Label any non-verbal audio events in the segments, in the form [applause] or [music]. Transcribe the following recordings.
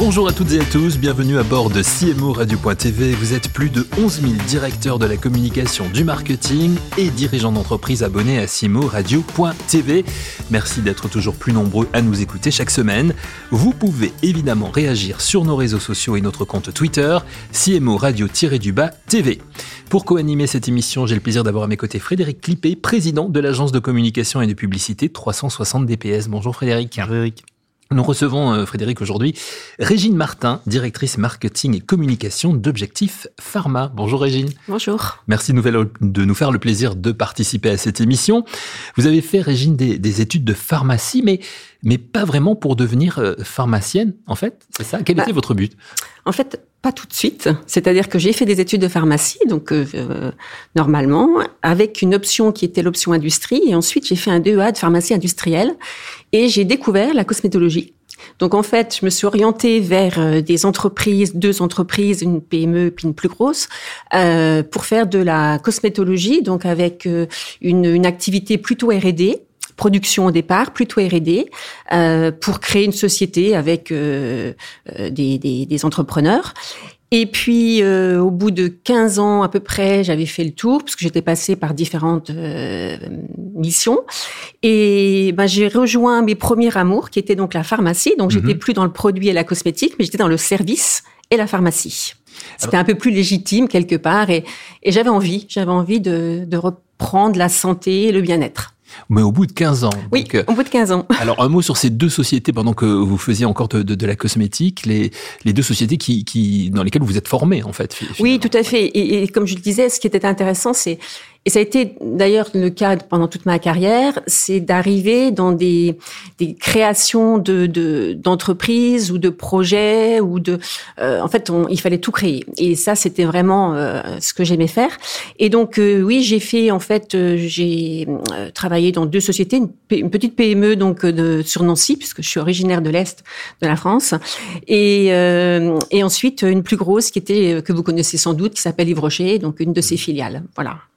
Bonjour à toutes et à tous, bienvenue à bord de CMO Radio.tv. Vous êtes plus de 11 000 directeurs de la communication, du marketing et dirigeants d'entreprise abonnés à CMO Radio.tv. Merci d'être toujours plus nombreux à nous écouter chaque semaine. Vous pouvez évidemment réagir sur nos réseaux sociaux et notre compte Twitter, CMO Radio-du-bas TV. Pour co-animer cette émission, j'ai le plaisir d'avoir à mes côtés Frédéric Clippé, président de l'agence de communication et de publicité 360 DPS. Bonjour Frédéric. Frédéric. Nous recevons, euh, Frédéric, aujourd'hui Régine Martin, directrice marketing et communication d'Objectif Pharma. Bonjour Régine. Bonjour. Merci de nous faire le plaisir de participer à cette émission. Vous avez fait, Régine, des, études de pharmacie, mais, mais pas vraiment pour devenir euh, pharmacienne, en fait. C'est ça? Quel bah, était votre but? En fait, pas tout de suite. C'est-à-dire que j'ai fait des études de pharmacie, donc euh, normalement, avec une option qui était l'option industrie, et ensuite j'ai fait un DEA de pharmacie industrielle, et j'ai découvert la cosmétologie. Donc en fait, je me suis orientée vers euh, des entreprises, deux entreprises, une PME puis une plus grosse, euh, pour faire de la cosmétologie, donc avec euh, une, une activité plutôt R&D production au départ, plutôt R&D, euh, pour créer une société avec euh, euh, des, des, des, entrepreneurs. Et puis, euh, au bout de 15 ans à peu près, j'avais fait le tour, parce que j'étais passée par différentes euh, missions. Et ben, j'ai rejoint mes premiers amours, qui étaient donc la pharmacie. Donc, j'étais mhm. plus dans le produit et la cosmétique, mais j'étais dans le service et la pharmacie. C'était un peu plus légitime quelque part. Et, et j'avais envie, j'avais envie de, de reprendre la santé et le bien-être mais au bout de 15 ans. Oui, euh, au bout de 15 ans. [laughs] Alors, un mot sur ces deux sociétés pendant que vous faisiez encore de, de, de la cosmétique, les, les deux sociétés qui, qui, dans lesquelles vous êtes formé, en fait. Finalement. Oui, tout à fait. Et, et, comme je le disais, ce qui était intéressant, c'est et ça a été d'ailleurs le cas pendant toute ma carrière, c'est d'arriver dans des, des créations de d'entreprises ou de projets ou de, euh, en fait, on, il fallait tout créer. Et ça, c'était vraiment euh, ce que j'aimais faire. Et donc, euh, oui, j'ai fait en fait, j'ai travaillé dans deux sociétés, une, petite PME donc de, sur Nancy, puisque je suis originaire de l'est de la France, et et ensuite une plus grosse qui était que vous connaissez sans doute, qui s'appelle Yves Rocher, donc une de ses filiales. Voilà.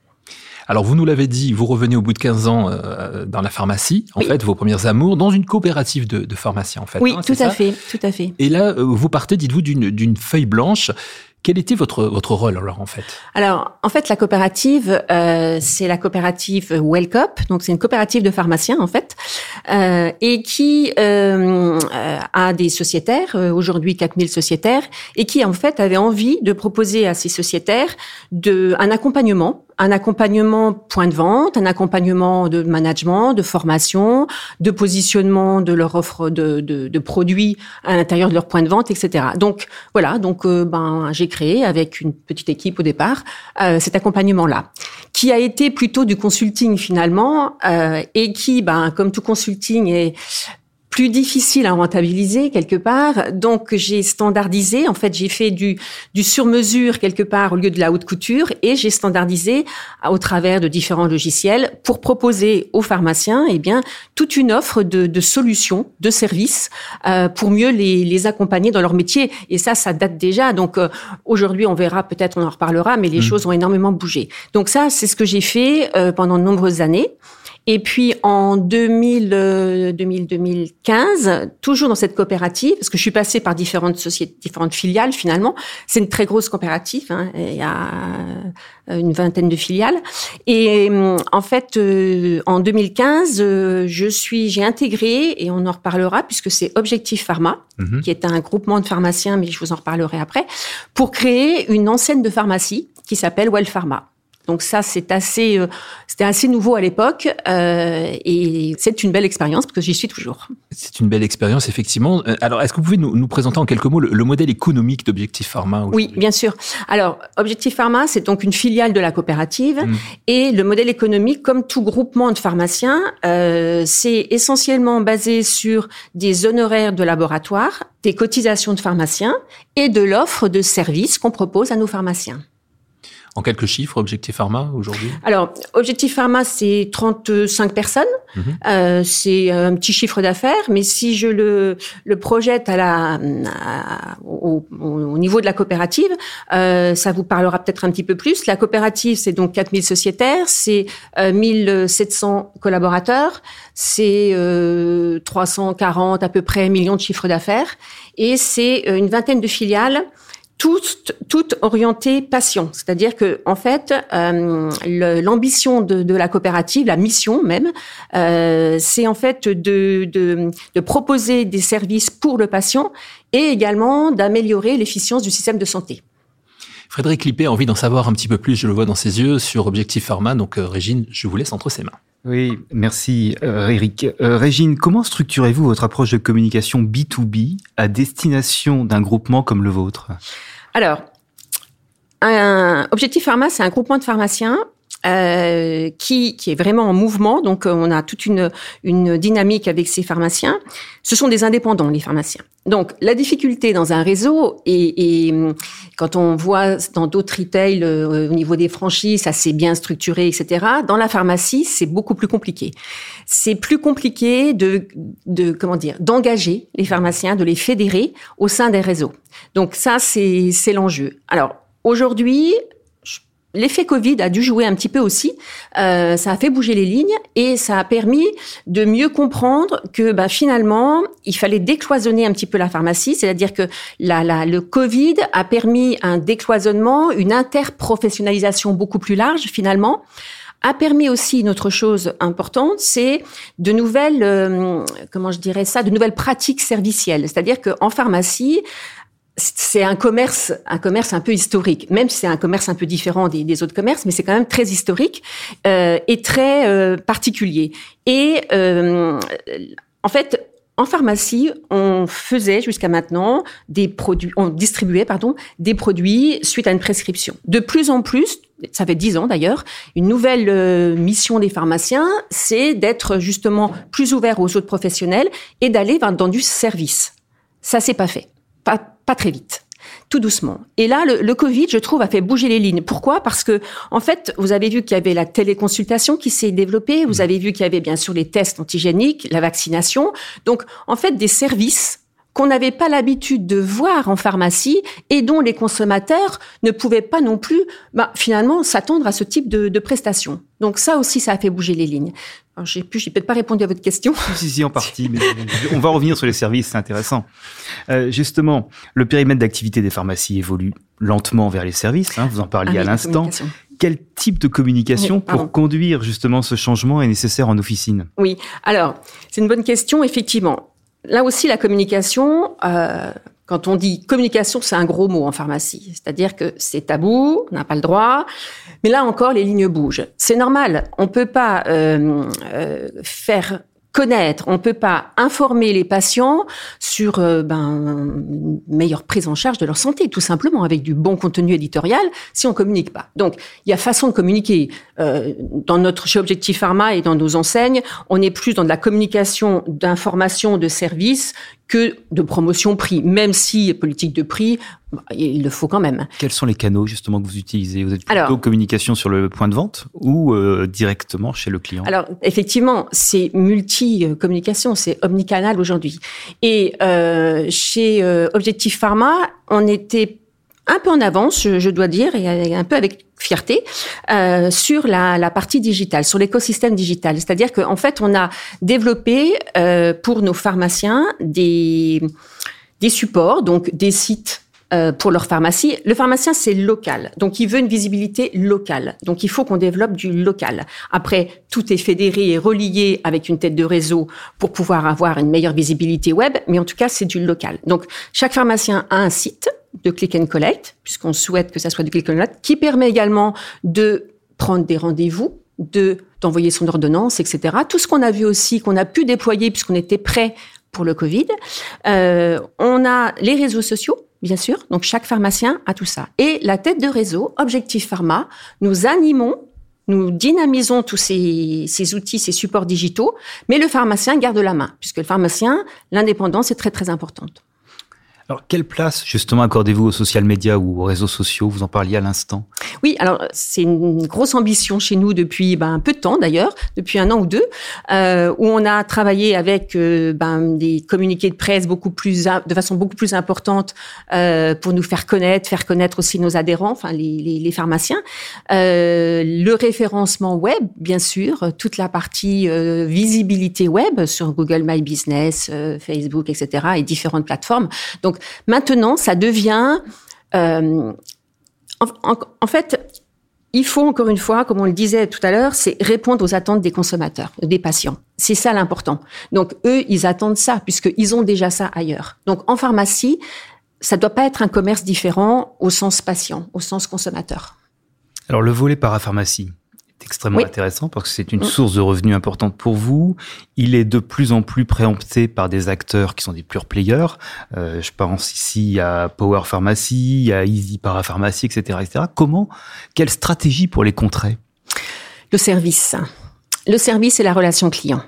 Alors, vous nous l'avez dit, vous revenez au bout de 15 ans euh, dans la pharmacie, en fait, vos premiers amours, dans une coopérative de, de pharmaciens, en fait. Oui, hein, tout à fait, tout à fait. Et là, euh, vous partez, dites-vous, d'une feuille blanche quel était votre votre rôle alors en fait? Alors en fait la coopérative euh, c'est la coopérative Wellcop donc c'est une coopérative de pharmaciens en fait euh, et qui euh, a des sociétaires euh, aujourd'hui 4000 sociétaires et qui en fait avait envie de proposer à ces sociétaires de un accompagnement un accompagnement point de vente, un accompagnement de management, de formation, de positionnement de leur offre de, de, de produits à l'intérieur de leur point de vente, etc. Donc voilà, donc euh, ben j'ai créé avec une petite équipe au départ euh, cet accompagnement-là, qui a été plutôt du consulting finalement euh, et qui, ben comme tout consulting est plus difficile à rentabiliser quelque part. Donc j'ai standardisé, en fait j'ai fait du, du sur-mesure quelque part au lieu de la haute couture et j'ai standardisé au travers de différents logiciels pour proposer aux pharmaciens eh bien toute une offre de, de solutions, de services euh, pour mieux les, les accompagner dans leur métier. Et ça, ça date déjà. Donc euh, aujourd'hui on verra, peut-être on en reparlera, mais les mmh. choses ont énormément bougé. Donc ça, c'est ce que j'ai fait euh, pendant de nombreuses années. Et puis en 2000, 2000, 2015, toujours dans cette coopérative, parce que je suis passée par différentes sociétés, différentes filiales finalement. C'est une très grosse coopérative. Hein, il y a euh, une vingtaine de filiales. Et euh, en fait, euh, en 2015, je suis, j'ai intégré et on en reparlera puisque c'est Objectif Pharma, mhm. qui est un groupement de pharmaciens, mais je vous en reparlerai après, pour créer une enseigne de pharmacie qui s'appelle Well Pharma. Donc ça, c'est assez, euh, c'était assez nouveau à l'époque euh, et c'est une belle expérience parce que j'y suis toujours. C'est une belle expérience effectivement. Euh, alors, est-ce que vous pouvez nous, nous présenter en quelques mots le, le modèle économique d'Objectif Pharma Oui, bien sûr. Alors, Objectif Pharma, c'est donc une filiale de la coopérative mmh. et le modèle économique, comme tout groupement de pharmaciens, euh, c'est essentiellement basé sur des honoraires de laboratoire, des cotisations de pharmaciens et de l'offre de services qu'on propose à nos pharmaciens. En quelques chiffres, Objectif Pharma aujourd'hui? Alors, Objectif Pharma, c'est 35 personnes. Mhm. Euh, c'est un petit chiffre d'affaires, mais si je le, le projette à la, au, au, niveau de la coopérative, euh, ça vous parlera peut-être un petit peu plus. La coopérative, c'est donc 4000 sociétaires, c'est euh, 1700 collaborateurs, c'est euh, 340 à peu près millions de chiffres d'affaires, et c'est euh, une vingtaine de filiales toutes, toutes orientées patient. C'est-à-dire que, en fait, euh, l'ambition de, de, la coopérative, la mission même, euh, c'est en fait de, de, de, proposer des services pour le patient et également d'améliorer l'efficience du système de santé. Frédéric Lippé a envie d'en savoir un petit peu plus, je le vois dans ses yeux, sur Objectif Pharma. Donc, euh, Régine, je vous laisse entre ses mains. Oui, merci euh, Eric. Euh, Régine, comment structurez-vous votre approche de communication B2B à destination d'un groupement comme le vôtre? Alors, un Objectif Pharma, c'est un groupement de pharmaciens euh, qui, qui est vraiment en mouvement. Donc, on a toute une, une dynamique avec ces pharmaciens. Ce sont des indépendants, les pharmaciens. Donc, la difficulté dans un réseau, et, et quand on voit dans d'autres retails euh, au niveau des franchises, ça c'est bien structuré, etc. Dans la pharmacie, c'est beaucoup plus compliqué. C'est plus compliqué de, de comment dire, d'engager les pharmaciens, de les fédérer au sein des réseaux. Donc ça, c'est l'enjeu. Alors aujourd'hui, L'effet Covid a dû jouer un petit peu aussi. Euh, ça a fait bouger les lignes et ça a permis de mieux comprendre que bah, finalement, il fallait décloisonner un petit peu la pharmacie. C'est-à-dire que la, la, le Covid a permis un décloisonnement, une interprofessionnalisation beaucoup plus large finalement a permis aussi une autre chose importante, c'est de nouvelles, euh, comment je dirais ça, de nouvelles pratiques servicielles. C'est-à-dire qu'en pharmacie, c'est un commerce, un commerce un peu historique, même si c'est un commerce un peu différent des, autres commerces, mais c'est quand même très historique euh, et très euh, particulier. Et euh, en fait, en pharmacie, on faisait jusqu'à maintenant des produits, on distribuait pardon des produits suite à une prescription. De plus en plus, ça fait dix ans d'ailleurs, une nouvelle euh, mission des pharmaciens, c'est d'être justement plus ouvert aux autres professionnels et d'aller dans du service. Ça, c'est pas fait pas, pas très vite tout doucement. Et là, le, le, Covid, je trouve, a fait bouger les lignes. Pourquoi? Parce que, en fait, vous avez vu qu'il y avait la téléconsultation qui s'est développée. Vous avez vu qu'il y avait bien sûr les tests antigéniques, la vaccination. Donc, en fait, des services qu'on n'avait pas l'habitude de voir en pharmacie et dont les consommateurs ne pouvaient pas non plus, bah, finalement, s'attendre à ce type de, de prestations. Donc ça aussi, ça a fait bouger les lignes. J'ai pu, j'ai peut-être pas répondu à votre question. [laughs] Si, si, en partie, mais on va revenir sur les services, c'est intéressant. Euh, justement, le périmètre d'activité des pharmacies évolue lentement vers les services, hein, vous en parliez ah à l'instant. Quel type de communication oui, pour conduire justement ce changement est nécessaire en officine? Oui, alors, c'est une bonne question, effectivement là aussi, la communication, euh, quand on dit communication, c'est un gros mot en pharmacie. C'est-à-dire que c'est tabou, on n'a pas le droit. Mais là encore, les lignes bougent. C'est normal. On peut pas euh, euh, faire connaître, on peut pas informer les patients sur euh, ben, une meilleure prise en charge de leur santé, tout simplement avec du bon contenu éditorial, si on communique pas. Donc, il y a façon de communiquer. Euh, dans notre chez Objectif Pharma et dans nos enseignes, on est plus dans de la communication d'information, de services que de promotion prix, même si politique de prix, bah, il le faut quand même. Quels sont les canaux justement que vous utilisez? Vous êtes plutôt alors, communication sur le point de vente ou euh, directement chez le client? Alors effectivement, c'est multi-communication, c'est omnicanal aujourd'hui. Et euh, chez euh, Objectif Pharma, on était un peu en avance, je, dois dire, et un peu avec fierté, euh, sur la, partie digitale, sur l'écosystème digital. C'est-à-dire qu'en fait, on a développé euh, pour nos pharmaciens des supports, donc des sites euh, pour leur pharmacie. Le pharmacien, c'est local. Donc, il veut une visibilité locale. Donc, il faut qu'on développe du local. Après, tout est fédéré et relié avec une tête de réseau pour pouvoir avoir une meilleure visibilité web. Mais en tout cas, c'est du local. Donc, chaque pharmacien a un site de click and collect, puisqu'on souhaite que ça soit du click and collect, qui permet également de prendre des rendez-vous, de d'envoyer son ordonnance, etc. Tout ce qu'on a vu aussi, qu'on a pu déployer puisqu'on était prêt pour le Covid. Euh, on a les réseaux sociaux, bien sûr. Donc chaque pharmacien a tout ça. Et la tête de réseau, Objectif Pharma, nous animons nous dynamisons tous ces, outils, ces supports digitaux, mais le pharmacien garde la main, puisque le pharmacien, l'indépendance est très très importante. Alors, quelle place justement accordez-vous aux social médias ou aux réseaux sociaux? Vous en parliez à l'instant. Oui, alors c'est une grosse ambition chez nous depuis ben, peu de temps d'ailleurs, depuis un an ou deux, euh, où on a travaillé avec euh, ben, des communiqués de presse beaucoup plus de façon beaucoup plus importante euh, pour nous faire connaître, faire connaître aussi nos adhérents, enfin les, les, pharmaciens, le référencement web bien sûr, toute la partie visibilité web sur Google My Business, Facebook, etc. et différentes plateformes. Donc maintenant, ça devient euh, en, fait, il faut encore une fois, comme on le disait tout à l'heure, c'est répondre aux attentes des consommateurs, des patients. C'est ça l'important. Donc eux, ils attendent ça puisqu'ils ont déjà ça ailleurs. Donc en pharmacie, ça doit pas être un commerce différent au sens patient, au sens consommateur. Alors le volet parapharmacie, extrêmement intéressant parce que c'est une mm. source de revenus importante pour vous. Il est de plus en plus préempté par des acteurs qui sont des pure players. Euh, je pense ici à Power Pharmacy, à Easy Parapharmacie, etc., etc. Comment, quelle stratégie pour les contrer? Le service. Le service et la relation client.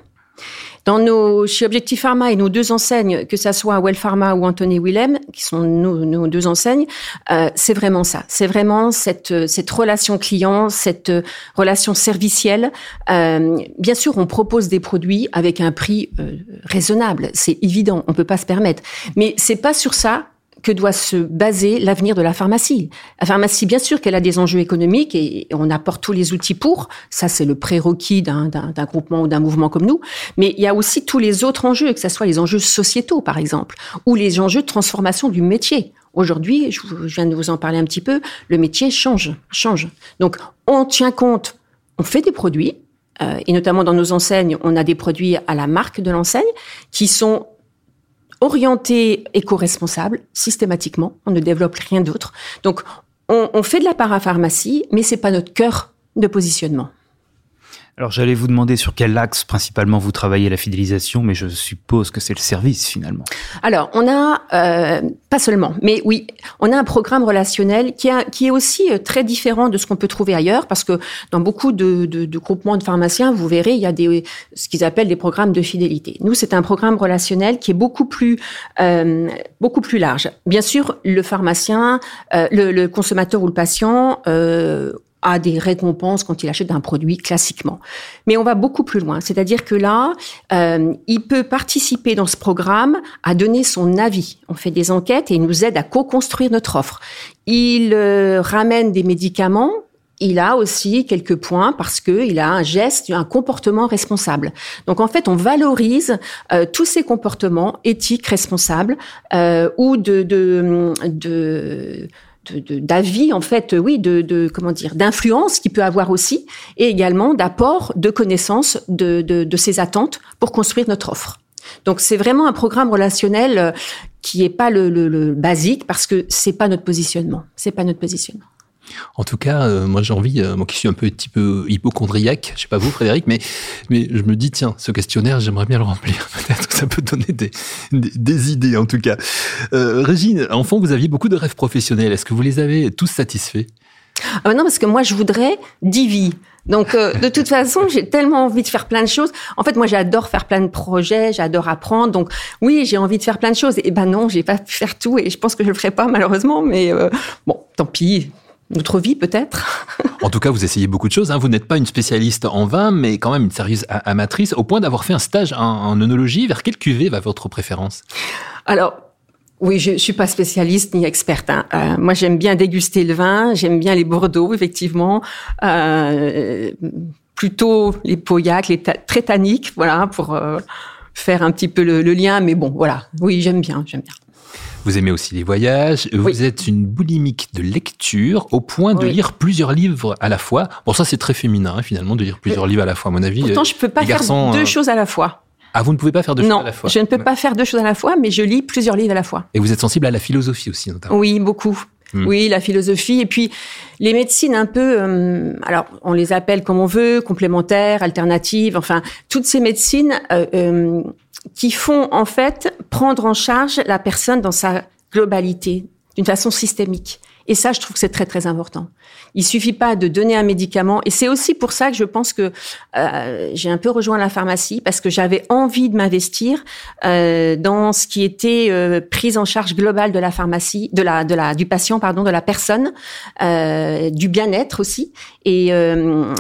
Dans nos, chez Objectif Pharma et nos deux enseignes, que ça soit Well Pharma ou Anthony Willem, qui sont nos, deux enseignes, euh, c'est vraiment ça. C'est vraiment cette, cette relation client, cette relation servicielle. Euh, bien sûr, on propose des produits avec un prix euh, raisonnable. C'est évident, on peut pas se permettre. Mais c'est pas sur ça que doit se baser l'avenir de la pharmacie. La pharmacie, bien sûr qu'elle a des enjeux économiques et on apporte tous les outils pour. Ça, c'est le prérequis d'un groupement ou d'un mouvement comme nous. Mais il y a aussi tous les autres enjeux, que ce soit les enjeux sociétaux, par exemple, ou les enjeux de transformation du métier. Aujourd'hui, je viens de vous en parler un petit peu, le métier change, change. Donc, on tient compte, on fait des produits, euh, et notamment dans nos enseignes, on a des produits à la marque de l'enseigne qui sont orienté éco-responsable systématiquement. On ne développe rien d'autre. Donc, on, on, fait de la parapharmacie, mais c'est pas notre cœur de positionnement. Alors j'allais vous demander sur quel axe principalement vous travaillez la fidélisation, mais je suppose que c'est le service finalement. Alors on a euh, pas seulement, mais oui, on a un programme relationnel qui, a, qui est aussi euh, très différent de ce qu'on peut trouver ailleurs, parce que dans beaucoup de, de, de, groupements de pharmaciens, vous verrez, il y a des ce qu'ils appellent des programmes de fidélité. Nous, c'est un programme relationnel qui est beaucoup plus euh, beaucoup plus large. Bien sûr, le pharmacien, euh, le, le, consommateur ou le patient a des récompenses quand il achète un produit classiquement. Mais on va beaucoup plus loin, c'est-à-dire que là, euh, il peut participer dans ce programme à donner son avis. On fait des enquêtes et il nous aide à co-construire notre offre. Il euh, ramène des médicaments il a aussi quelques points parce que il a un geste, un comportement responsable. Donc en fait, on valorise euh, tous ces comportements éthiques, responsables euh, ou de, de, de d'avis en fait oui de, de comment dire d'influence qu'il peut avoir aussi et également d'apport de connaissances de, de, de ses attentes pour construire notre offre. Donc c'est vraiment un programme relationnel euh, qui est pas le, le, le basique parce que c'est pas notre positionnement. C'est pas notre positionnement en tout cas, euh, moi j'ai envie, euh, moi qui suis un peu, petit peu hypochondriaque, je sais pas vous Frédéric, mais, mais je me dis, tiens, ce questionnaire, j'aimerais bien le remplir. [laughs] Peut-être que ça peut donner des, des, idées en tout cas. Euh, Régine, enfant, vous aviez beaucoup de rêves professionnels. Est-ce que vous les avez tous satisfaits? Ah Non, parce que moi je voudrais Divi. Donc, euh, de toute [laughs] façon, j'ai tellement envie de faire plein de choses. En fait, moi, j'adore faire plein de projets, j'adore apprendre. Donc, oui, j'ai envie de faire plein de choses. Et ben non, j'ai pas pu faire tout, et je pense que je le ferai pas malheureusement. Mais bon, tant pis notre vie peut-être. [laughs] en tout cas, vous essayez beaucoup de choses. Hein. Vous n'êtes pas une spécialiste en vin, mais quand même une sérieuse amatrice, au point d'avoir fait un stage en, en œnologie. Vers quelle cuvée va votre préférence? Alors, oui, je, je suis pas spécialiste ni experte. Hein. Euh, moi, j'aime bien déguster le vin, j'aime bien les Bordeaux, effectivement. Euh, plutôt les Pauillac, les très tanniques, voilà, pour euh, faire un petit peu le, le lien. Mais bon, voilà. Oui, j'aime bien, j'aime bien. Vous aimez aussi les voyages. Vous êtes une boulimique de lecture au point de lire plusieurs livres à la fois. Bon, ça, c'est très féminin, hein, finalement, de lire plusieurs livres à la fois, à mon avis. Pourtant, je peux pas faire deux euh, choses à la fois. Ah, vous ne pouvez pas faire deux choses à la fois Non, je ne peux pas faire deux choses à la fois, mais je lis plusieurs livres à la fois. Et vous êtes sensible à la philosophie aussi, notamment Oui, beaucoup. Hmm. Oui, la philosophie. Et puis, les médecines un peu, euh, alors on les appelle comme on veut, complémentaires, alternatives, enfin, toutes ces médecines euh, qui font en fait prendre en charge la personne dans sa globalité, d'une façon systémique. Et ça, je trouve que c'est très très important. Il suffit pas de donner un médicament. Et c'est aussi pour ça que je pense que euh, j'ai un peu rejoint la pharmacie parce que j'avais envie de m'investir euh, dans ce qui était euh, prise en charge globale de la pharmacie, de la, de la, du patient, pardon, de la personne, euh, du bien-être aussi. Et euh,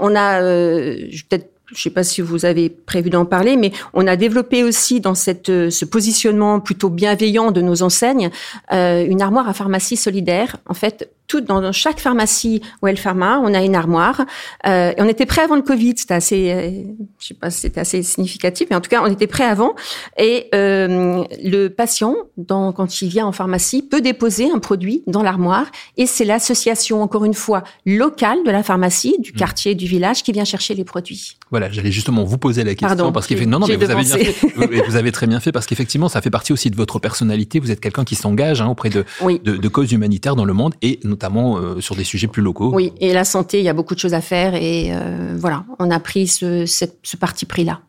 on a, peut-être je ne sais pas si vous avez prévu d'en parler, mais on a développé aussi dans cette, ce positionnement plutôt bienveillant de nos enseignes euh, une armoire à pharmacie solidaire. En fait, tout dans chaque pharmacie Well Pharma, on a une armoire. Euh, et on était prêt avant le Covid, c'était assez, euh, je sais pas si c'était assez significatif, mais en tout cas, on était prêt avant. Et euh, le patient, dans, quand il vient en pharmacie, peut déposer un produit dans l'armoire. Et c'est l'association, encore une fois, locale de la pharmacie, du mmh. quartier, du village, qui vient chercher les produits. Voilà, j'allais justement vous poser la question Pardon, parce qu'effectivement, non, mais vous avez bien fait, vous avez très bien fait parce qu'effectivement, ça fait partie aussi de votre personnalité. Vous êtes quelqu'un qui s'engage hein, auprès de, de, de causes humanitaires dans le monde et notamment euh, sur des sujets plus locaux. Oui, et la santé, il y a beaucoup de choses à faire et euh, voilà, on a pris ce, ce parti pris-là.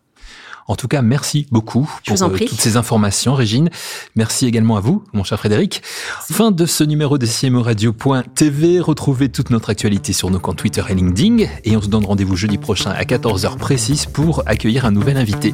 En tout cas, merci beaucoup pour euh, toutes ces informations, Régine. Merci également à vous, mon cher Frédéric. Fin de ce numéro de CMO Radio.tv. Retrouvez toute notre actualité sur nos comptes Twitter et LinkedIn. Et on se donne rendez-vous jeudi prochain à 14h précise pour accueillir un nouvel invité.